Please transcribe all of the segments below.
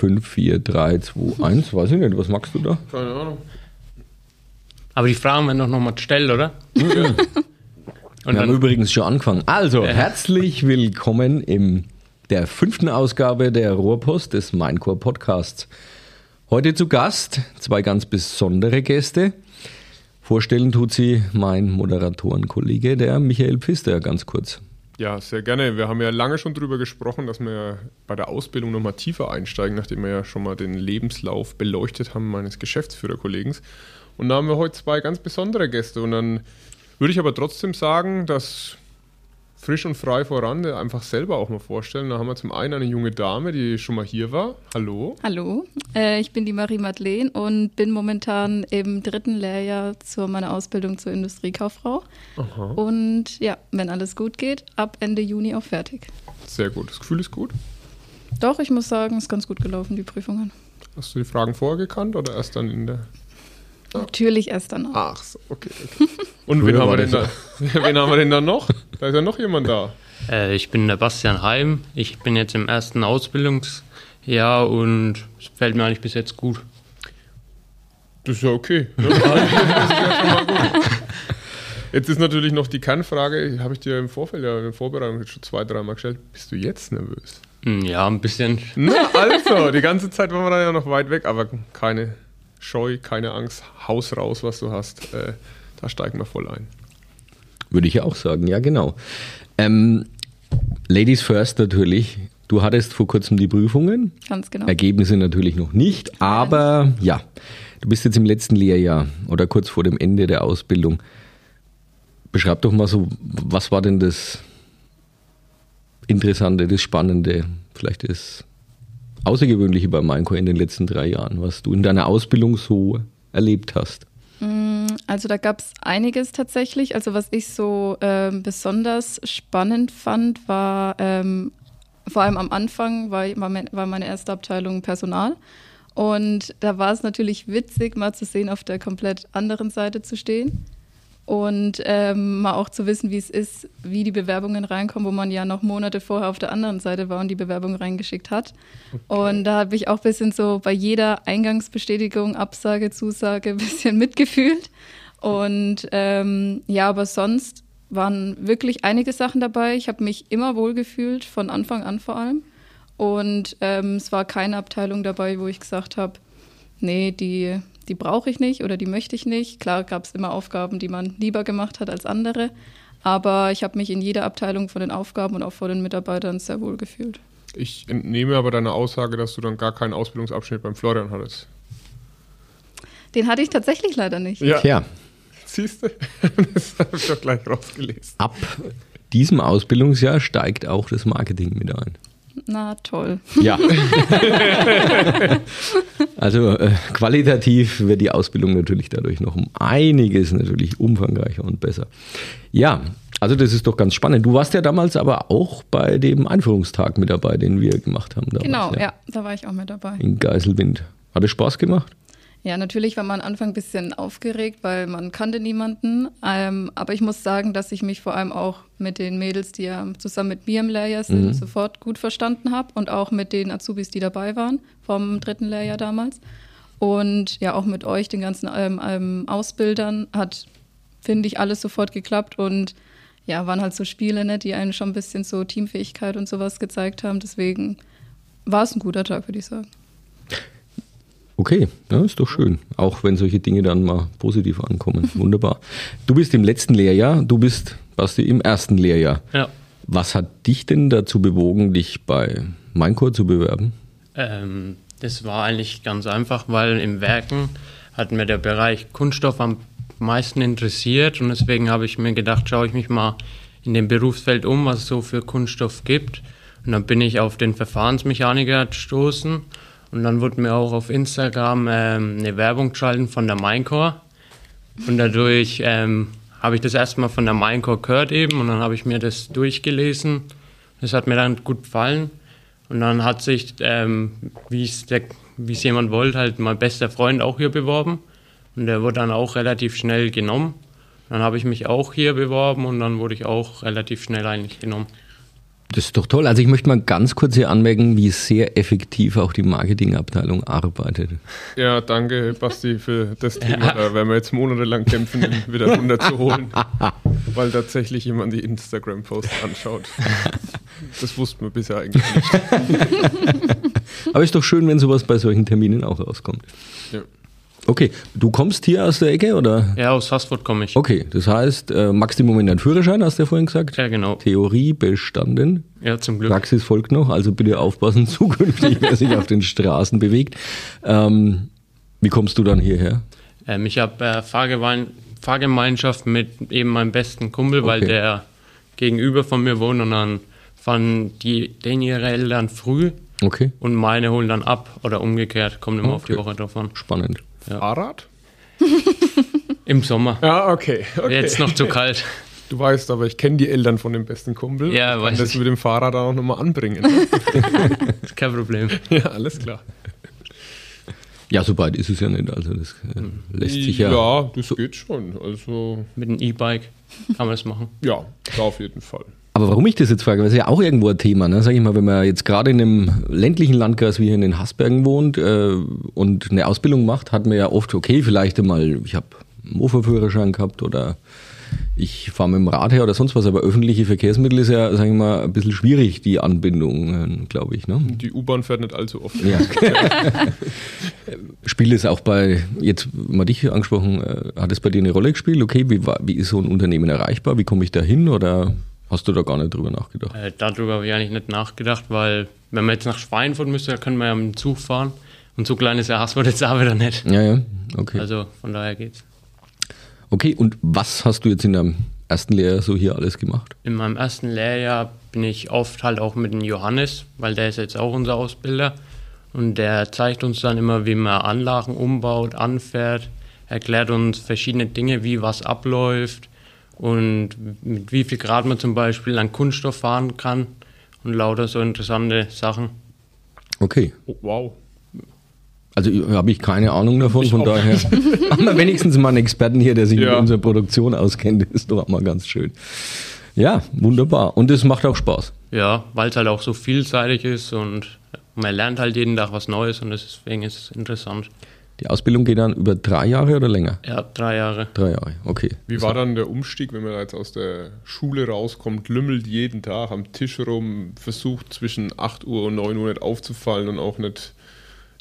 5, 4, 3, 2, 1. Weiß ich nicht, was magst du da? Keine Ahnung. Aber die Fragen werden doch nochmal gestellt, oder? Wir Und haben dann, übrigens schon angefangen. Also, herzlich willkommen in der fünften Ausgabe der Rohrpost des Mindcore Podcasts. Heute zu Gast zwei ganz besondere Gäste. Vorstellen tut sie mein Moderatorenkollege, der Michael Pfister, ganz kurz. Ja, sehr gerne. Wir haben ja lange schon darüber gesprochen, dass wir bei der Ausbildung nochmal tiefer einsteigen, nachdem wir ja schon mal den Lebenslauf beleuchtet haben meines Geschäftsführerkollegen. Und da haben wir heute zwei ganz besondere Gäste. Und dann würde ich aber trotzdem sagen, dass frisch und frei voran einfach selber auch mal vorstellen. Da haben wir zum einen eine junge Dame, die schon mal hier war. Hallo. Hallo, äh, ich bin die Marie-Madeleine und bin momentan im dritten Lehrjahr zu meiner Ausbildung zur Industriekauffrau. Aha. Und ja, wenn alles gut geht, ab Ende Juni auch fertig. Sehr gut. Das Gefühl ist gut. Doch, ich muss sagen, ist ganz gut gelaufen, die Prüfungen. Hast du die Fragen vorher gekannt oder erst dann in der. Natürlich erst danach. Ach so, okay. okay. Und wen haben, wir denn da, wen haben wir denn da noch? Da ist ja noch jemand da. äh, ich bin der Bastian Heim. Ich bin jetzt im ersten Ausbildungsjahr und es fällt mir eigentlich bis jetzt gut. Das ist ja okay. Ne? Das ist ja schon mal gut. Jetzt ist natürlich noch die Kernfrage, habe ich dir im Vorfeld ja in der Vorbereitung schon zwei, dreimal gestellt. Bist du jetzt nervös? Hm, Ja, ein bisschen. Na, also, die ganze Zeit waren wir dann ja noch weit weg, aber keine Scheu, keine Angst, Haus raus, was du hast. Äh, da steigen wir voll ein. Würde ich auch sagen, ja, genau. Ähm, Ladies first natürlich. Du hattest vor kurzem die Prüfungen. Ganz genau. Ergebnisse natürlich noch nicht, aber ja, du bist jetzt im letzten Lehrjahr oder kurz vor dem Ende der Ausbildung. Beschreib doch mal so, was war denn das Interessante, das Spannende, vielleicht das Außergewöhnliche bei Mainco in den letzten drei Jahren, was du in deiner Ausbildung so erlebt hast? Also da gab es einiges tatsächlich. Also was ich so ähm, besonders spannend fand, war ähm, vor allem am Anfang war, war, mein, war meine erste Abteilung Personal. Und da war es natürlich witzig, mal zu sehen, auf der komplett anderen Seite zu stehen. Und ähm, mal auch zu wissen, wie es ist, wie die Bewerbungen reinkommen, wo man ja noch Monate vorher auf der anderen Seite war und die Bewerbung reingeschickt hat. Und da habe ich auch ein bisschen so bei jeder Eingangsbestätigung, Absage, Zusage ein bisschen mitgefühlt. Und ähm, ja, aber sonst waren wirklich einige Sachen dabei. Ich habe mich immer wohlgefühlt, von Anfang an vor allem. Und ähm, es war keine Abteilung dabei, wo ich gesagt habe, nee, die, die brauche ich nicht oder die möchte ich nicht. Klar gab es immer Aufgaben, die man lieber gemacht hat als andere. Aber ich habe mich in jeder Abteilung von den Aufgaben und auch von den Mitarbeitern sehr wohl gefühlt. Ich entnehme aber deine Aussage, dass du dann gar keinen Ausbildungsabschnitt beim Florian hattest. Den hatte ich tatsächlich leider nicht. Ja, Tja, siehst du? Das habe ich doch gleich rausgelesen. ab diesem Ausbildungsjahr steigt auch das Marketing mit ein. Na toll. Ja. also äh, qualitativ wird die Ausbildung natürlich dadurch noch um einiges natürlich umfangreicher und besser. Ja, also das ist doch ganz spannend. Du warst ja damals aber auch bei dem Einführungstag mit dabei, den wir gemacht haben. Damals, Genau, ja. da war ich auch mit dabei. In Geiselwind. Hat es Spaß gemacht? Ja, natürlich war man am Anfang ein bisschen aufgeregt, weil man kannte niemanden. Ähm, aber ich muss sagen, dass ich mich vor allem auch mit den Mädels, die ja zusammen mit mir im Lehrjahr sind, sofort gut verstanden habe und auch mit den Azubis, die dabei waren vom dritten Lehrjahr damals. Und ja, auch mit euch, den ganzen ähm, ähm, Ausbildern, hat, finde ich, alles sofort geklappt und ja, waren halt so Spiele, ne, die einen schon ein bisschen so Teamfähigkeit und sowas gezeigt haben. Deswegen war es ein guter Tag, würde ich sagen. Okay, ja, ist doch schön. Auch wenn solche Dinge dann mal positiv ankommen. Wunderbar. Du bist im letzten Lehrjahr, du bist, Basti, im ersten Lehrjahr. Ja. Was hat dich denn dazu bewogen, dich bei Maincore zu bewerben? Ähm, das war eigentlich ganz einfach, weil im Werken hat mir der Bereich Kunststoff am meisten interessiert und deswegen habe ich mir gedacht, schaue ich mich mal in dem Berufsfeld um, was es so für Kunststoff gibt. Und dann bin ich auf den Verfahrensmechaniker gestoßen und dann wurde mir auch auf Instagram ähm, eine Werbung geschalten von der Minecore und dadurch ähm, habe ich das erstmal von der Minecore gehört eben und dann habe ich mir das durchgelesen. Das hat mir dann gut gefallen und dann hat sich, ähm, wie es jemand wollte, halt mein bester Freund auch hier beworben. Und der wurde dann auch relativ schnell genommen. Dann habe ich mich auch hier beworben und dann wurde ich auch relativ schnell eigentlich genommen. Das ist doch toll. Also ich möchte mal ganz kurz hier anmerken, wie sehr effektiv auch die Marketingabteilung arbeitet. Ja, danke Basti für das Thema. Ja. Da werden wir jetzt monatelang kämpfen, ihn wieder runterzuholen, weil tatsächlich jemand die Instagram-Posts anschaut. Das wussten wir bisher eigentlich nicht. Aber ist doch schön, wenn sowas bei solchen Terminen auch rauskommt. Ja. Okay, du kommst hier aus der Ecke oder? Ja, aus Haßfurt komme ich. Okay, das heißt, äh, Maximum in deinen Führerschein, hast du ja vorhin gesagt? Ja, genau. Theorie bestanden. Ja, zum Glück. Praxis folgt noch, also bitte aufpassen zukünftig, wer sich auf den Straßen bewegt. Ähm, wie kommst du dann hierher? Ähm, ich habe äh, Fahrgemeinschaft mit eben meinem besten Kumpel, okay. weil der gegenüber von mir wohnt und dann fahren die, den ihre Eltern früh okay. und meine holen dann ab oder umgekehrt, kommt immer okay. auf die Woche drauf an. Spannend. Ja. Fahrrad? Im Sommer. Ja, okay. okay. Jetzt noch zu kalt. Du weißt aber, ich kenne die Eltern von dem besten Kumpel. Ja, ich kann das ich. mit dem Fahrrad auch nochmal anbringen. Kein Problem. Ja, alles klar. Ja, so weit ist es ja nicht. Also das äh, lässt sich ja. Ja, das geht schon. Also mit einem E-Bike kann man das machen. Ja, auf jeden Fall. Aber warum ich das jetzt frage, weil es ja auch irgendwo ein Thema, ne? sag ich mal, wenn man jetzt gerade in einem ländlichen Landkreis wie hier in den Hasbergen wohnt äh, und eine Ausbildung macht, hat man ja oft, okay, vielleicht einmal, ich habe einen Mofa-Führerschein gehabt oder ich fahre mit dem Rad her oder sonst was, aber öffentliche Verkehrsmittel ist ja, sag ich mal, ein bisschen schwierig, die Anbindung, glaube ich. Ne? Die U-Bahn fährt nicht allzu oft. Ja. Spielt es auch bei, jetzt mal dich angesprochen, äh, hat es bei dir eine Rolle gespielt? Okay, wie, wie ist so ein Unternehmen erreichbar? Wie komme ich da hin? Oder Hast du da gar nicht drüber nachgedacht? Äh, darüber habe ich eigentlich nicht nachgedacht, weil wenn man jetzt nach Schweinfurt müsste, dann können wir ja mit dem Zug fahren. Und so klein ist der Hasswort jetzt auch wieder nicht. Ja, ja, okay. Also von daher geht's. Okay, und was hast du jetzt in deinem ersten Lehrjahr so hier alles gemacht? In meinem ersten Lehrjahr bin ich oft halt auch mit dem Johannes, weil der ist jetzt auch unser Ausbilder. Und der zeigt uns dann immer, wie man Anlagen umbaut, anfährt, erklärt uns verschiedene Dinge, wie was abläuft und mit wie viel Grad man zum Beispiel an Kunststoff fahren kann und lauter so interessante Sachen. Okay. Oh, wow. Also habe ich keine Ahnung davon, ich von daher haben wir wenigstens mal einen Experten hier, der sich ja. mit unserer Produktion auskennt. Das ist doch mal ganz schön. Ja, wunderbar. Und es macht auch Spaß. Ja, weil es halt auch so vielseitig ist und man lernt halt jeden Tag was Neues und deswegen ist es interessant. Die Ausbildung geht dann über drei Jahre oder länger? Ja, drei Jahre. Drei Jahre, okay. Wie war dann der Umstieg, wenn man jetzt aus der Schule rauskommt, lümmelt jeden Tag am Tisch rum, versucht zwischen 8 Uhr und 9 Uhr nicht aufzufallen und auch nicht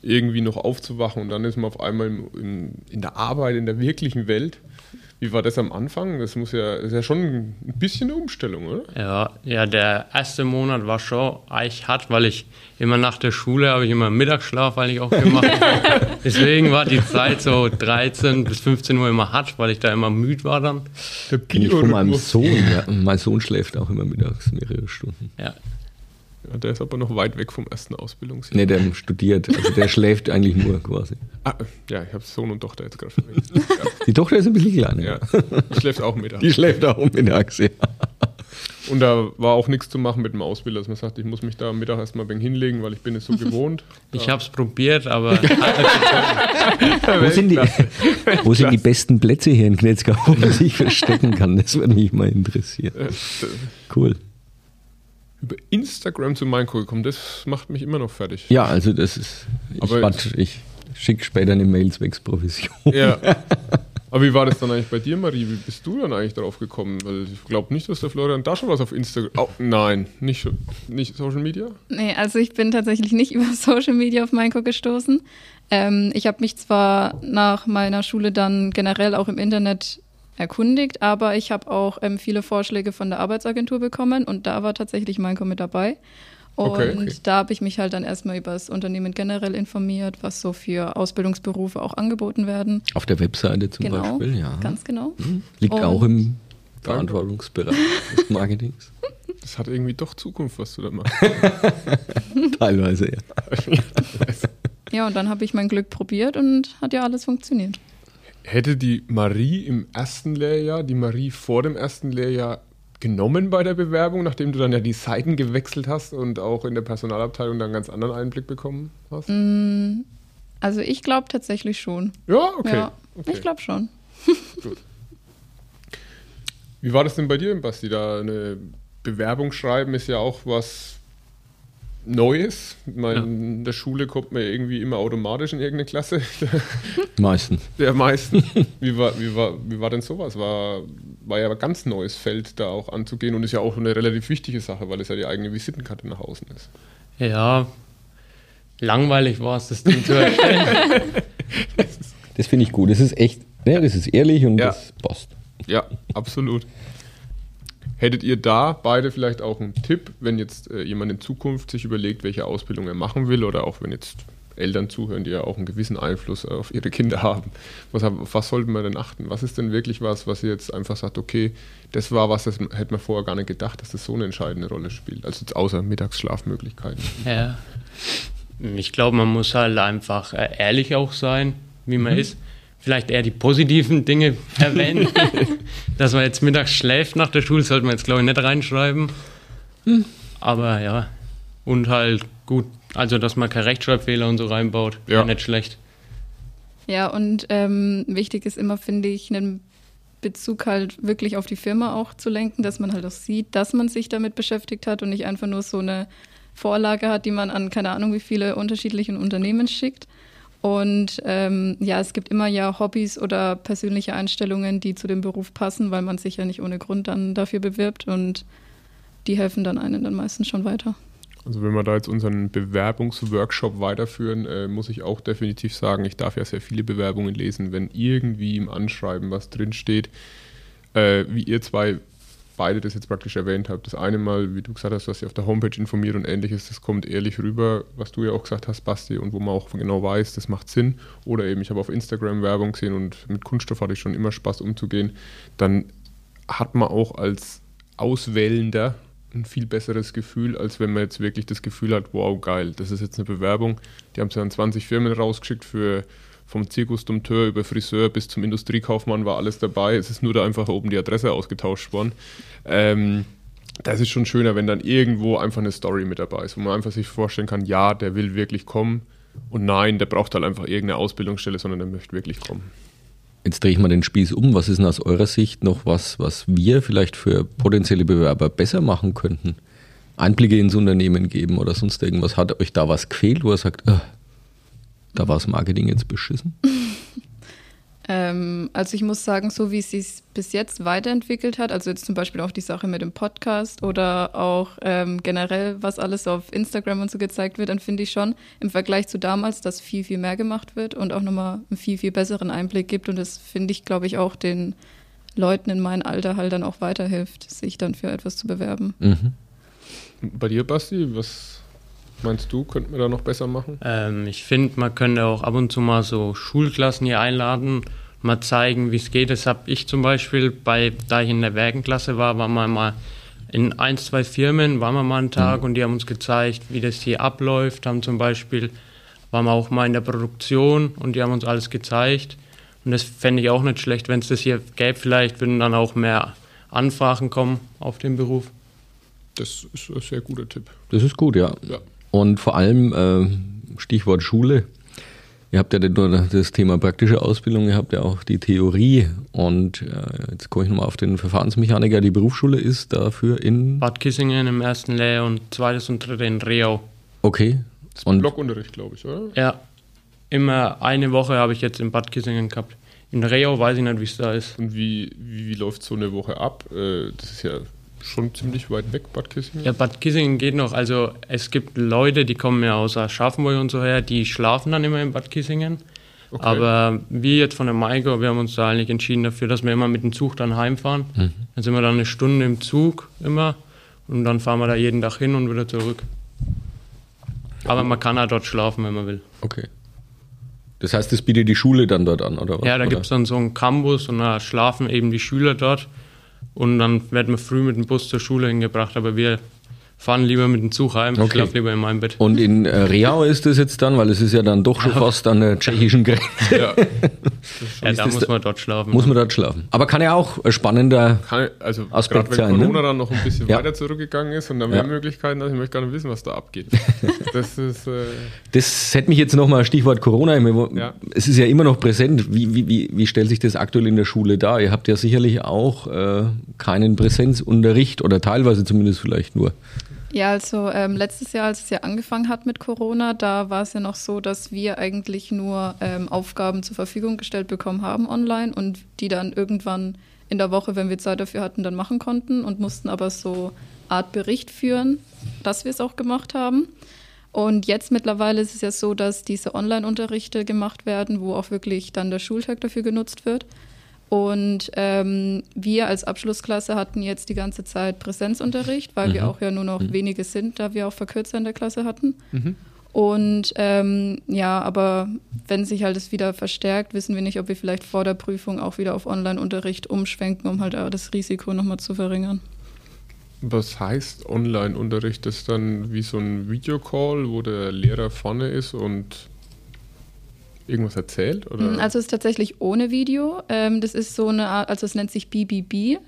irgendwie noch aufzuwachen und dann ist man auf einmal in, in der Arbeit, in der wirklichen Welt. Wie war das am Anfang? Das muss ja, das ist ja schon ein bisschen eine Umstellung, oder? Ja, ja, der erste Monat war schon eigentlich hart, weil ich immer nach der Schule habe ich immer Mittagsschlaf eigentlich auch gemacht. Deswegen war die Zeit so 13 bis 15 Uhr immer hart, weil ich da immer müde war dann. Der ich von meinem Sohn. Ja, mein Sohn schläft auch immer mittags mehrere Stunden. Ja, ja, der ist aber noch weit weg vom ersten Ausbildungsjahr. Nee, der studiert. Also der schläft eigentlich nur quasi. Ah, ja, ich habe Sohn und Tochter jetzt gerade verwendet. Die Tochter ist ein bisschen kleiner. Ja, die schläft auch mittags. Die schläft auch mittags, ja. Und da war auch nichts zu machen mit dem Ausbilder, dass man sagt, ich muss mich da am Mittag erstmal ein wenig hinlegen, weil ich bin es so gewohnt. Ich habe es probiert, aber... wo sind, die, wo sind die besten Plätze hier in Knetzgau, wo man sich verstecken kann? Das würde mich mal interessieren. Cool über Instagram zu Minecraft gekommen. Das macht mich immer noch fertig. Ja, also das ist. Ich, Aber ich schicke später eine Mail zwecks Provision. Ja. Aber wie war das dann eigentlich bei dir, Marie? Wie bist du dann eigentlich darauf gekommen? Weil ich glaube nicht, dass der Florian da schon was auf Instagram. Oh, nein, nicht, nicht Social Media? Nee, also ich bin tatsächlich nicht über Social Media auf Minecraft gestoßen. Ähm, ich habe mich zwar nach meiner Schule dann generell auch im Internet erkundigt, aber ich habe auch ähm, viele Vorschläge von der Arbeitsagentur bekommen und da war tatsächlich Mainko mit dabei. Und okay, okay. da habe ich mich halt dann erstmal über das Unternehmen generell informiert, was so für Ausbildungsberufe auch angeboten werden. Auf der Webseite zum genau, Beispiel, ja. Ganz genau. Mhm. Liegt und auch im Verantwortungsbereich des Marketings. Das hat irgendwie doch Zukunft, was du da machst. Teilweise, ja. ja, und dann habe ich mein Glück probiert und hat ja alles funktioniert. Hätte die Marie im ersten Lehrjahr, die Marie vor dem ersten Lehrjahr genommen bei der Bewerbung, nachdem du dann ja die Seiten gewechselt hast und auch in der Personalabteilung dann einen ganz anderen Einblick bekommen hast? Mm, also ich glaube tatsächlich schon. Ja, okay. Ja, okay. Ich glaube schon. Gut. Wie war das denn bei dir, Basti? Da eine Bewerbung schreiben ist ja auch was Neues. Ich meine, ja. In der Schule kommt man irgendwie immer automatisch in irgendeine Klasse. meistens. Ja, meistens. Wie war, wie war, wie war denn sowas? War, war ja ein ganz neues Feld, da auch anzugehen und ist ja auch eine relativ wichtige Sache, weil es ja die eigene Visitenkarte nach außen ist. Ja, langweilig war es, das Ding zu erstellen. das finde ich gut. Das ist echt, ja, das ist ehrlich und ja. das passt. Ja, absolut. Hättet ihr da beide vielleicht auch einen Tipp, wenn jetzt äh, jemand in Zukunft sich überlegt, welche Ausbildung er machen will oder auch wenn jetzt Eltern zuhören, die ja auch einen gewissen Einfluss auf ihre Kinder haben. Was, auf was sollte man denn achten? Was ist denn wirklich was, was ihr jetzt einfach sagt, okay, das war was, das hätte man vorher gar nicht gedacht, dass das so eine entscheidende Rolle spielt, also jetzt außer Mittagsschlafmöglichkeiten. Ja, ich glaube, man muss halt einfach äh, ehrlich auch sein, wie man mhm. ist. Vielleicht eher die positiven Dinge erwähnen. Dass man jetzt mittags schläft nach der Schule, sollte man jetzt, glaube ich, nicht reinschreiben. Hm. Aber ja, und halt gut, also dass man keine Rechtschreibfehler und so reinbaut, ja. nicht schlecht. Ja, und ähm, wichtig ist immer, finde ich, einen Bezug halt wirklich auf die Firma auch zu lenken, dass man halt auch sieht, dass man sich damit beschäftigt hat und nicht einfach nur so eine Vorlage hat, die man an keine Ahnung wie viele unterschiedlichen Unternehmen schickt. Und ähm, ja, es gibt immer ja Hobbys oder persönliche Einstellungen, die zu dem Beruf passen, weil man sich ja nicht ohne Grund dann dafür bewirbt und die helfen dann einen dann meistens schon weiter. Also wenn wir da jetzt unseren Bewerbungsworkshop weiterführen, äh, muss ich auch definitiv sagen, ich darf ja sehr viele Bewerbungen lesen, wenn irgendwie im Anschreiben was drinsteht, äh, wie ihr zwei beide das jetzt praktisch erwähnt habt. Das eine Mal, wie du gesagt hast, dass ihr auf der Homepage informiert und ähnliches, das kommt ehrlich rüber, was du ja auch gesagt hast, Basti, und wo man auch genau weiß, das macht Sinn. Oder eben, ich habe auf Instagram Werbung gesehen und mit Kunststoff hatte ich schon immer Spaß umzugehen. Dann hat man auch als Auswählender ein viel besseres Gefühl, als wenn man jetzt wirklich das Gefühl hat, wow, geil, das ist jetzt eine Bewerbung. Die haben es ja an 20 Firmen rausgeschickt für vom Zirkusdompteur über Friseur bis zum Industriekaufmann war alles dabei. Es ist nur da einfach oben die Adresse ausgetauscht worden. Ähm, das ist schon schöner, wenn dann irgendwo einfach eine Story mit dabei ist, wo man einfach sich vorstellen kann, ja, der will wirklich kommen und nein, der braucht halt einfach irgendeine Ausbildungsstelle, sondern der möchte wirklich kommen. Jetzt drehe ich mal den Spieß um. Was ist denn aus eurer Sicht noch was, was wir vielleicht für potenzielle Bewerber besser machen könnten? Einblicke ins Unternehmen geben oder sonst irgendwas? Hat euch da was gefehlt, wo er sagt, äh, da war das Marketing jetzt beschissen? ähm, also ich muss sagen, so wie es sich bis jetzt weiterentwickelt hat, also jetzt zum Beispiel auch die Sache mit dem Podcast oder auch ähm, generell, was alles auf Instagram und so gezeigt wird, dann finde ich schon im Vergleich zu damals, dass viel, viel mehr gemacht wird und auch nochmal einen viel, viel besseren Einblick gibt. Und das finde ich, glaube ich, auch den Leuten in meinem Alter halt dann auch weiterhilft, sich dann für etwas zu bewerben. Mhm. Bei dir, Basti, was Meinst du, könnten wir da noch besser machen? Ähm, ich finde, man könnte auch ab und zu mal so Schulklassen hier einladen, mal zeigen, wie es geht. Das habe ich zum Beispiel, bei, da ich in der Werkenklasse war, waren wir mal in ein, zwei Firmen, waren wir mal einen Tag mhm. und die haben uns gezeigt, wie das hier abläuft. Haben zum Beispiel, waren wir auch mal in der Produktion und die haben uns alles gezeigt. Und das fände ich auch nicht schlecht, wenn es das hier gäbe. Vielleicht würden dann auch mehr Anfragen kommen auf den Beruf. Das ist ein sehr guter Tipp. Das ist gut, ja. ja. Und vor allem äh, Stichwort Schule. Ihr habt ja nicht nur das Thema praktische Ausbildung, ihr habt ja auch die Theorie. Und äh, jetzt komme ich nochmal auf den Verfahrensmechaniker. Die Berufsschule ist dafür in Bad Kissingen im ersten Lehr und zweites und dritte in Reau. Okay. Das ist und Blockunterricht, glaube ich, oder? Ja. Immer eine Woche habe ich jetzt in Bad Kissingen gehabt. In Reau weiß ich nicht, wie es da ist. Und wie, wie, wie läuft so eine Woche ab? Äh, das ist ja schon ziemlich weit weg, Bad Kissingen? Ja, Bad Kissingen geht noch. Also es gibt Leute, die kommen ja aus Aschaffenburg und so her, die schlafen dann immer in Bad Kissingen. Okay. Aber wir jetzt von der Maiko, wir haben uns da eigentlich entschieden dafür, dass wir immer mit dem Zug dann heimfahren. Mhm. Dann sind wir dann eine Stunde im Zug immer und dann fahren wir da jeden Tag hin und wieder zurück. Aber man kann halt dort schlafen, wenn man will. Okay. Das heißt, das bietet die Schule dann dort an, oder was? Ja, da gibt es dann so einen Campus und da schlafen eben die Schüler dort. Und dann werden wir früh mit dem Bus zur Schule hingebracht, aber wir fahren lieber mit dem Zug heim, Okay. ich schlafe lieber in meinem Bett. Und in äh, Reau ist das jetzt dann, weil es ist ja dann doch schon fast an der tschechischen Grenze. Ja, Ja, da muss da- man dort schlafen. Muss man dort schlafen. Aber kann ja auch ein spannender. kann, also Aspekt gerade wenn sein, ne? Corona dann noch ein bisschen Ja. weiter zurückgegangen ist und dann Ja. mehr Möglichkeiten, also ich möchte gar nicht wissen, was da abgeht. Das ist, äh, Das hätte mich jetzt nochmal Stichwort Corona. Ja. Es ist ja immer noch präsent. Wie, wie, wie, wie stellt sich das aktuell in der Schule dar? Ihr habt ja sicherlich auch äh, keinen Präsenzunterricht oder teilweise zumindest vielleicht nur. Ja, also ähm, letztes Jahr, als es ja angefangen hat mit Corona, da war es ja noch so, dass wir eigentlich nur ähm, Aufgaben zur Verfügung gestellt bekommen haben online und die dann irgendwann in der Woche, wenn wir Zeit dafür hatten, dann machen konnten und mussten aber so Art Bericht führen, dass wir es auch gemacht haben. Und jetzt mittlerweile ist es ja so, dass diese Online-Unterrichte gemacht werden, wo auch wirklich dann der Schultag dafür genutzt wird. Und ähm, wir als Abschlussklasse hatten jetzt die ganze Zeit Präsenzunterricht, weil wir auch ja nur noch wenige sind, da wir auch Verkürzer in der Klasse hatten. Und ähm, ja, aber wenn sich halt es wieder verstärkt, wissen wir nicht, ob wir vielleicht vor der Prüfung auch wieder auf Online-Unterricht umschwenken, um halt auch das Risiko nochmal zu verringern. was heißt Online-Unterricht? Das ist dann wie so ein Videocall, wo der Lehrer vorne ist und irgendwas erzählt? Oder? Also es ist tatsächlich ohne Video. Ähm, das ist so eine Art, also es nennt sich BBB.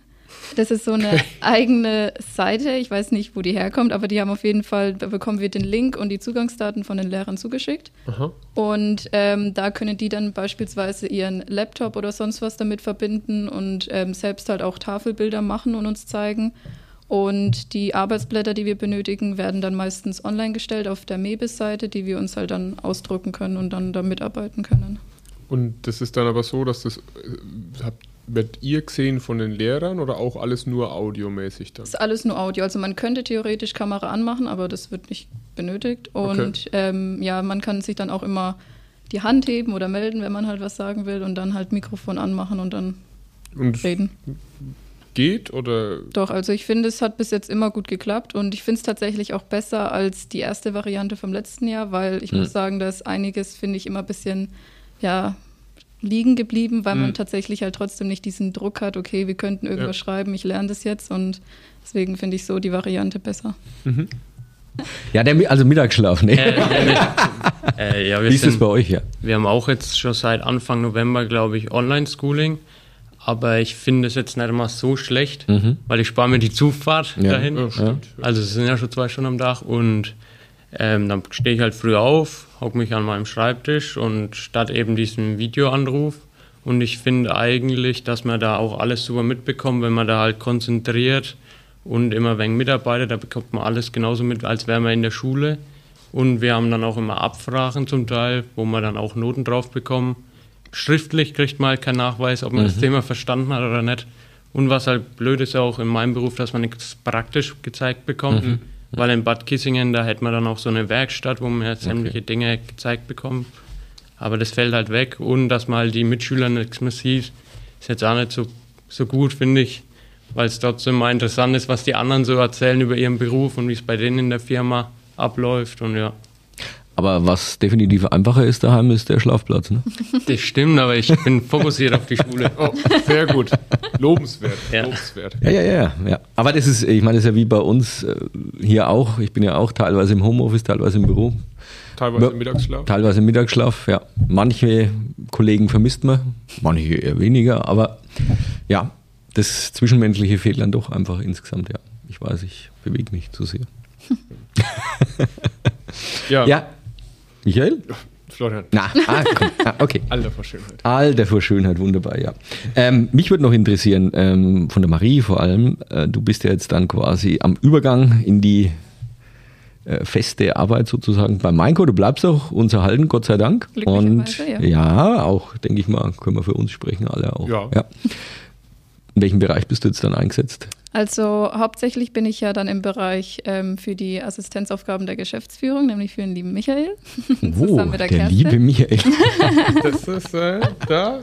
Das ist so eine eigene Seite. Ich weiß nicht, wo die herkommt, aber die haben auf jeden Fall, da bekommen wir den Link und die Zugangsdaten von den Lehrern zugeschickt. Aha. Und ähm, da können die dann beispielsweise ihren Laptop oder sonst was damit verbinden und ähm, selbst halt auch Tafelbilder machen und uns zeigen. Und die Arbeitsblätter, die wir benötigen, werden dann meistens online gestellt auf der Mebis-Seite, die wir uns halt dann ausdrucken können und dann da mitarbeiten können. Und das ist dann aber so, dass das äh, habt, werdet ihr gesehen von den Lehrern oder auch alles nur audiomäßig dann? Das ist alles nur Audio. Also man könnte theoretisch Kamera anmachen, aber das wird nicht benötigt. Und Okay. ähm, ja, man kann sich dann auch immer die Hand heben oder melden, wenn man halt was sagen will und dann halt Mikrofon anmachen und dann Und reden. Geht oder Doch, also ich finde, es hat bis jetzt immer gut geklappt und ich finde es tatsächlich auch besser als die erste Variante vom letzten Jahr, weil ich Hm. muss sagen, da ist einiges, finde ich, immer ein bisschen, ja, liegen geblieben, weil man Hm. tatsächlich halt trotzdem nicht diesen Druck hat, okay, wir könnten irgendwas Ja. schreiben, ich lerne das jetzt und deswegen finde ich so die Variante besser. Ja, der, also Mittagsschlaf, ne? Äh, ja, wir, äh, ja, wir, Wie ist sind, bei euch ja? wir haben auch jetzt schon seit Anfang November, glaube ich, Online-Schooling. Aber ich finde es jetzt nicht immer so schlecht, weil ich spare mir die Zufahrt Ja. dahin. Ja. Also es sind ja schon zwei Stunden am Tag und ähm, dann stehe ich halt früh auf, hocke mich an meinem Schreibtisch und statt eben diesem Videoanruf. Und ich finde eigentlich, dass man da auch alles super mitbekommt, wenn man da halt konzentriert und immer wenn mitarbeitet, da bekommt man alles genauso mit, als wäre man in der Schule. Und wir haben dann auch immer Abfragen zum Teil, wo man dann auch Noten drauf bekommen. Schriftlich kriegt man halt keinen Nachweis, ob man das Thema verstanden hat oder nicht. Und was halt blöd ist auch in meinem Beruf, dass man nichts praktisch gezeigt bekommt. Weil in Bad Kissingen, da hätte man dann auch so eine Werkstatt, wo man ja sämtliche Dinge gezeigt bekommt. Aber das fällt halt weg. Und dass man halt die Mitschüler nichts mehr sieht, ist jetzt auch nicht so, so gut, finde ich. Weil es trotzdem mal interessant ist, was die anderen so erzählen über ihren Beruf und wie es bei denen in der Firma abläuft. Und ja, Aber was definitiv einfacher ist daheim, ist der Schlafplatz. Ne? das stimmt, aber ich bin fokussiert auf die Schule. Oh, sehr gut. Lobenswert. Ja. Lobenswert. Ja, ja, ja, ja. Aber das ist, ich meine, das ist ja wie bei uns äh, hier auch. Ich bin ja auch teilweise im Homeoffice, teilweise im Büro, Teilweise Ja. Mittagsschlaf. teilweise im Mittagsschlaf. Ja, manche Kollegen vermisst man, manche eher weniger. Aber ja, das Zwischenmenschliche fehlt dann doch einfach insgesamt. Ja, ich weiß, ich bewege mich zu sehr. Ja, Ja, Michael? Florian. Na, ah, komm. Ah, okay. Alter vor Schönheit. Alter vor Schönheit, wunderbar, ja. Ähm, mich würde noch interessieren, ähm, von der Marie vor allem, äh, du bist ja jetzt dann quasi am Übergang in die äh, feste Arbeit sozusagen bei Mainco. Du bleibst auch uns erhalten, Gott sei Dank. Und Glücklicherweise, ja. auch, denke ich mal, können wir für uns sprechen, alle auch. Ja. In welchem Bereich bist du jetzt dann eingesetzt? Also hauptsächlich bin ich ja dann im Bereich ähm, für die Assistenzaufgaben der Geschäftsführung, nämlich für den lieben Michael. Wo? Zusammen mit der der liebe Michael. Das ist äh, da.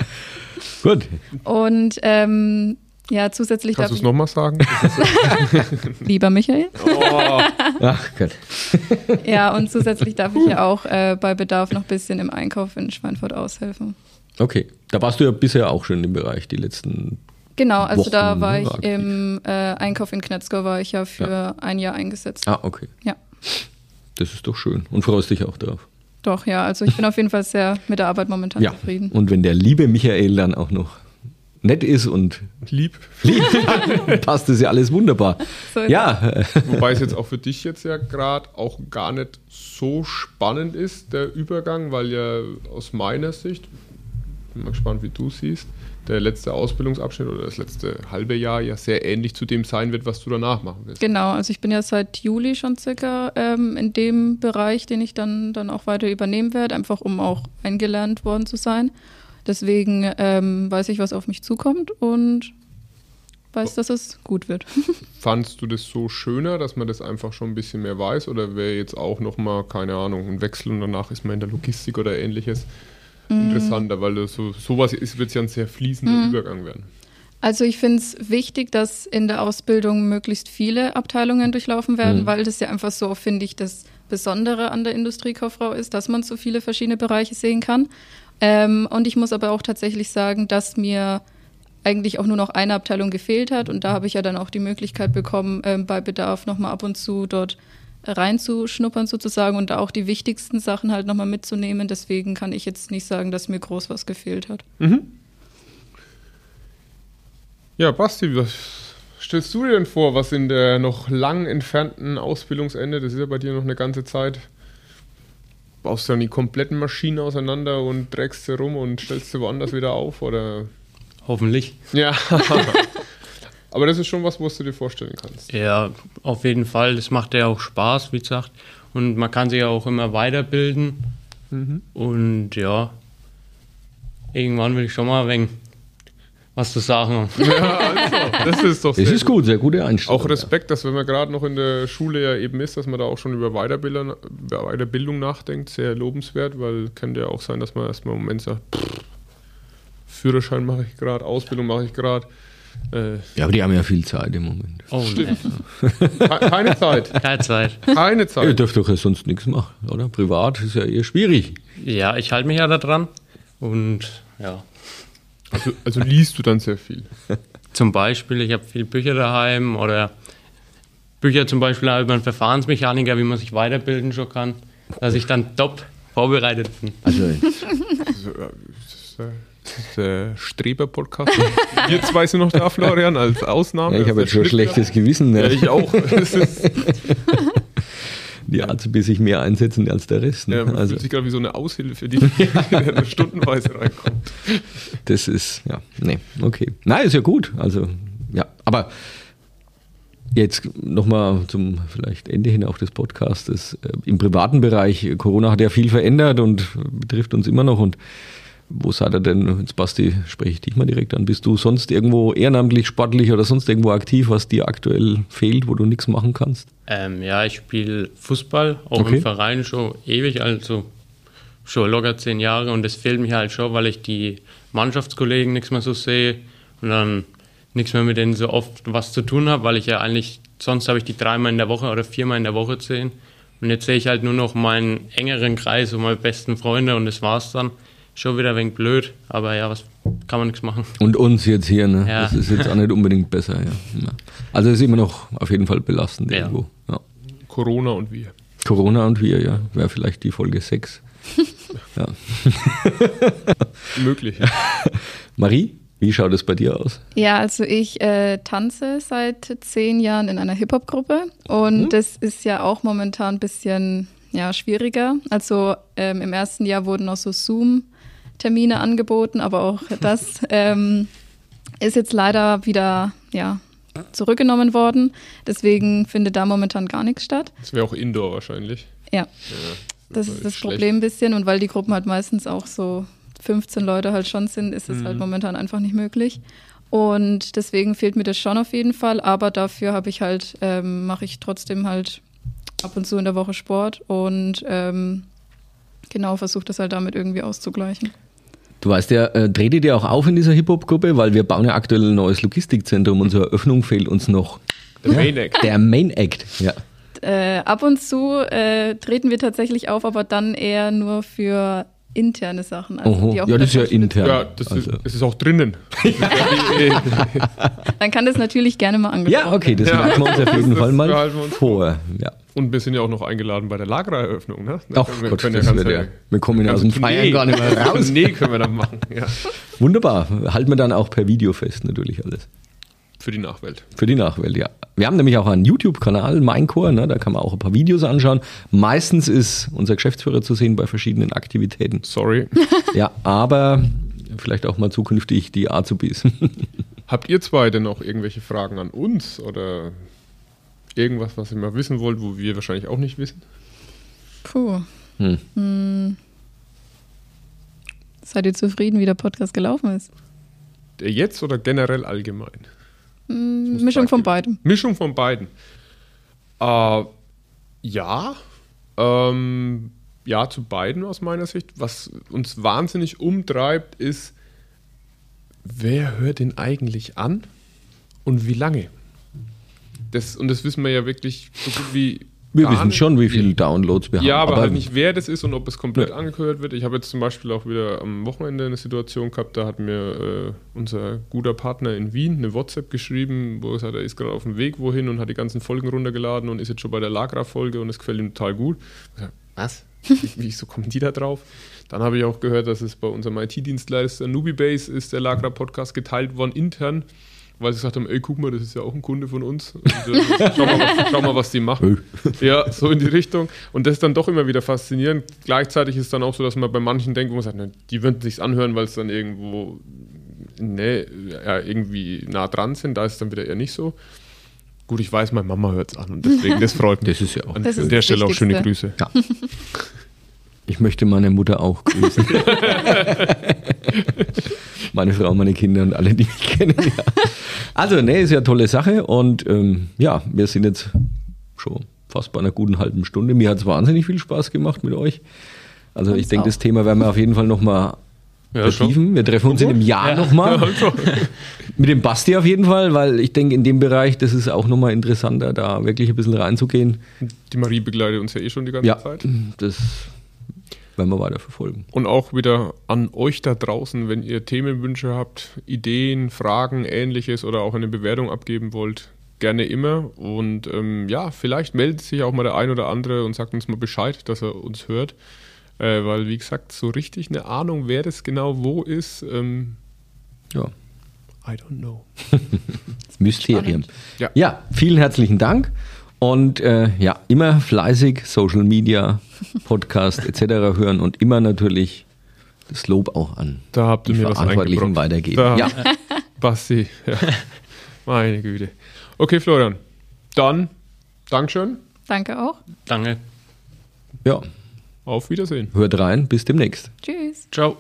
Gut. Und ähm, ja, zusätzlich Kannst du darf es nochmal sagen? ich, lieber Michael. Oh, Ach Gott. Ja, und zusätzlich darf ich ja auch äh, bei Bedarf noch ein bisschen im Einkauf in Schweinfurt aushelfen. Okay. Da warst du ja bisher auch schon im Bereich die letzten Genau, also Wochen, da war ne, ich aktiv. im äh, Einkauf in Knetzgau, war ich ja für ein Jahr eingesetzt. Ah, okay. Ja. Das ist doch schön. Und freust dich auch drauf. Doch, ja, also ich bin auf jeden Fall sehr mit der Arbeit momentan Ja. zufrieden. Und wenn der liebe Michael dann auch noch nett ist und Lieb. lieb, dann passt das ja alles wunderbar. So Ja, Wobei es jetzt auch für dich jetzt ja gerade auch gar nicht so spannend ist, der Übergang, weil ja aus meiner Sicht, bin mal gespannt, wie du siehst, der letzte Ausbildungsabschnitt oder das letzte halbe Jahr ja sehr ähnlich zu dem sein wird, was du danach machen wirst. Genau, also ich bin ja seit Juli schon circa ähm, in dem Bereich, den ich dann, dann auch weiter übernehmen werde, einfach um auch eingelernt worden zu sein. Deswegen ähm, weiß ich, was auf mich zukommt und weiß, dass es gut wird. Fandst du das so schöner, dass man das einfach schon ein bisschen mehr weiß oder wäre jetzt auch nochmal, keine Ahnung, ein Wechsel und danach ist man in der Logistik oder ähnliches interessanter, weil so, sowas ist, wird ja ein sehr fließender Übergang werden. Also ich finde es wichtig, dass in der Ausbildung möglichst viele Abteilungen durchlaufen werden, Mhm. weil das ja einfach so, finde ich, das Besondere an der Industriekauffrau ist, dass man so viele verschiedene Bereiche sehen kann. Ähm, und ich muss aber auch tatsächlich sagen, dass mir eigentlich auch nur noch eine Abteilung gefehlt hat. Und da habe ich ja dann auch die Möglichkeit bekommen, ähm, bei Bedarf nochmal ab und zu dort reinzuschnuppern sozusagen und da auch die wichtigsten Sachen halt nochmal mitzunehmen. Deswegen kann ich jetzt nicht sagen, dass mir groß was gefehlt hat. Ja, Basti, was stellst du dir denn vor, was in der noch lang entfernten Ausbildungsende, das ist ja bei dir noch eine ganze Zeit, baust du dann die kompletten Maschinen auseinander und trägst sie rum und stellst sie woanders wieder auf? Oder? Hoffentlich. Ja. Aber das ist schon was, was du dir vorstellen kannst. Ja, auf jeden Fall. Das macht ja auch Spaß, wie gesagt. Und man kann sich ja auch immer weiterbilden. Und ja, irgendwann will ich schon mal wegen was zu sagen. Ja, also, das ist doch das sehr ist gut, sehr gute Einstellung. Auch Respekt, dass wenn man gerade noch in der Schule ja eben ist, dass man da auch schon über Weiterbildung, über Weiterbildung nachdenkt, sehr lobenswert, weil könnte ja auch sein, dass man erstmal im Moment sagt, pff, Führerschein mache ich gerade, Ausbildung mache ich gerade. Äh, Ja, aber die haben ja viel Zeit im Moment. Oh, nee. ke- keine Zeit, Keine Zeit. keine Ihr Zeit. dürft doch ja sonst nichts machen, oder? Privat ist ja eher schwierig. Ja, ich halte mich ja da dran. Und ja, Also, also liest du dann sehr viel. zum Beispiel, ich habe viele Bücher daheim oder Bücher zum Beispiel über einen Verfahrensmechaniker, wie man sich weiterbilden schon kann, dass ich dann top vorbereitet bin. Also, Also, äh, der Streber-Podcast. Wir zwei sind noch da, Florian, als Ausnahme. ja, ich habe jetzt schon schlechtes Gewissen. Schnitt- Ja, Ne? ich auch. Die Azubis sich mehr einsetzen als der Rest. Ne? ja, man also, fühlt sich gerade wie so eine Aushilfe, die, stundenweise reinkommt. das ist, ja, nee, okay. Nein, ist ja gut. Also, ja, aber jetzt nochmal zum vielleicht Ende hin auch des Podcastes. Äh, Im privaten Bereich, Corona hat ja viel verändert und betrifft uns immer noch. Und wo seid ihr denn, jetzt Basti, spreche ich dich mal direkt an, bist du sonst irgendwo ehrenamtlich, sportlich oder sonst irgendwo aktiv, was dir aktuell fehlt, wo du nichts machen kannst? Ähm, ja, ich spiele Fußball, auch Okay. im Verein schon ewig, also schon locker zehn Jahre und das fehlt mir halt schon, weil ich die Mannschaftskollegen nichts mehr so sehe und dann nichts mehr mit denen so oft was zu tun habe, weil ich ja eigentlich, sonst habe ich die dreimal in der Woche oder viermal in der Woche gesehen und jetzt sehe ich halt nur noch meinen engeren Kreis und meine besten Freunde und das war's dann. Schon wieder ein wenig blöd, aber ja, was kann man nichts machen. Und uns jetzt hier, ne? Ja. Das ist jetzt auch nicht unbedingt besser, ja. ja. Also ist immer noch auf jeden Fall belastend Ja. irgendwo. Ja. Corona und wir. Corona und wir, ja. Wäre vielleicht die Folge 6. ja. Möglich. Marie, wie schaut es bei dir aus? Ja, also ich äh, tanze seit zehn Jahren in einer Hip-Hop-Gruppe und das ist ja auch momentan ein bisschen ja, schwieriger. Also ähm, im ersten Jahr wurden noch so Zoom-Termine angeboten, aber auch das ähm, ist jetzt leider wieder ja, zurückgenommen worden. Deswegen findet da momentan gar nichts statt. Das wäre auch Indoor wahrscheinlich. Ja, Ja, das ist das schlecht. Problem ein bisschen und weil die Gruppen halt meistens auch so 15 Leute halt schon sind, ist es halt momentan einfach nicht möglich. Und deswegen fehlt mir das schon auf jeden Fall, aber dafür habe ich halt, ähm, mache ich trotzdem halt ab und zu in der Woche Sport und ähm, genau versuche das halt damit irgendwie auszugleichen. Du weißt ja, äh, tretet ihr auch auf in dieser Hip-Hop-Gruppe, weil wir bauen ja aktuell ein neues Logistikzentrum und zur Eröffnung fehlt uns noch Der Main Act. der Main Act. Ja. Äh, ab und zu äh, treten wir tatsächlich auf, aber dann eher nur für interne Sachen. Also Oho. die auch Ja, das ist ja intern. Ja, das also. ist, es ist auch drinnen. Dann kann das natürlich gerne mal angesprochen Ja, okay, das Ja. merken wir uns auf jeden Das Fall mal behalten wir uns vor. Ja. Und wir sind ja auch noch eingeladen bei der Lagereröffnung. Ne? Ach wir- Gott, können das ganze- wird ja. Wir kommen aus ganze dem Feiern Tournee- gar nicht mehr raus. Nee, können wir dann machen. Ja. Wunderbar. Halten wir dann auch per Video fest, natürlich alles. Für die Nachwelt. Für die Nachwelt, ja. Wir haben nämlich auch einen YouTube-Kanal, Meinchor, ne, da kann man auch ein paar Videos anschauen. Meistens ist unser Geschäftsführer zu sehen bei verschiedenen Aktivitäten. Sorry. Ja, aber vielleicht auch mal zukünftig die Azubis. Habt ihr zwei denn noch irgendwelche Fragen an uns oder irgendwas, was ihr mal wissen wollt, wo wir wahrscheinlich auch nicht wissen? Puh. Hm. Hm. Seid ihr zufrieden, wie der Podcast gelaufen ist? Der jetzt oder generell allgemein? Mischung von beidem. Mischung von beiden. Äh, ja. Ähm, ja, zu beiden aus meiner Sicht. Was uns wahnsinnig umtreibt, ist, wer hört den eigentlich an und wie lange? Das, und das wissen wir ja wirklich so gut wie. Wir gar wissen schon, wie viele Downloads wir Ja, haben. aber, halt nicht, wer das ist und ob es komplett Ja. angehört wird. Ich habe jetzt zum Beispiel auch wieder am Wochenende eine Situation gehabt, da hat mir äh, unser guter Partner in Wien eine WhatsApp geschrieben, wo er sagt, er ist gerade auf dem Weg wohin und hat die ganzen Folgen runtergeladen und ist jetzt schon bei der Lagra-Folge und es gefällt ihm total gut. Sag, Was? Wie, wieso kommen die da drauf? Dann habe ich auch gehört, dass es bei unserem IT-Dienstleister Nubibase ist der Lagra-Podcast geteilt worden intern, weil sie gesagt haben, ey, guck mal, das ist ja auch ein Kunde von uns. Und, äh, schau, mal, was, schau mal, was die machen. Ja, so in die Richtung. Und das ist dann doch immer wieder faszinierend. Gleichzeitig ist dann auch so, dass man bei manchen denkt, wo man sagt, ne, die würden sich's anhören, weil es dann irgendwo ne, ja, irgendwie nah dran sind. Da ist es dann wieder eher nicht so. Gut, ich weiß, meine Mama hört es an und deswegen, das freut mich. Das ist ja auch. An Das ist der Stelle auch schöne. Grüße. Ja. Ich möchte meine Mutter auch grüßen. meine Frau, meine Kinder und alle, die mich kennen. Ja. Also, nee, ist ja eine tolle Sache. Und ähm, ja, wir sind jetzt schon fast bei einer guten halben Stunde. Mir hat es wahnsinnig viel Spaß gemacht mit euch. Also Uns ich denke, das Thema werden wir auf jeden Fall nochmal Ja, vertiefen. Wir treffen uns in einem Jahr nochmal. Also, Mit dem Basti auf jeden Fall, weil ich denke, in dem Bereich, das ist auch nochmal interessanter, da wirklich ein bisschen reinzugehen. die Marie begleitet uns ja eh schon die ganze Ja, Zeit. das werden wir weiter verfolgen. Und auch wieder an euch da draußen, wenn ihr Themenwünsche habt, Ideen, Fragen, ähnliches oder auch eine Bewertung abgeben wollt, gerne immer. Und ähm, ja, vielleicht meldet sich auch mal der ein oder andere und sagt uns mal Bescheid, dass er uns hört. Äh, weil, wie gesagt, so richtig eine Ahnung, wer das genau wo ist, ähm, Ja. I don't know. Das Mysterium. Ja. Ja. vielen herzlichen Dank. Und äh, ja, immer fleißig Social Media, Podcast etc. hören und immer natürlich das Lob auch an Da habt ihr die mir was Verantwortlichen eingebrockt. weitergeben. Da- Ja, Basti, ja. meine Güte. Okay, Florian, dann Dankeschön, Danke auch. Danke. ja, auf Wiedersehen. hört rein, bis demnächst. Tschüss. Ciao.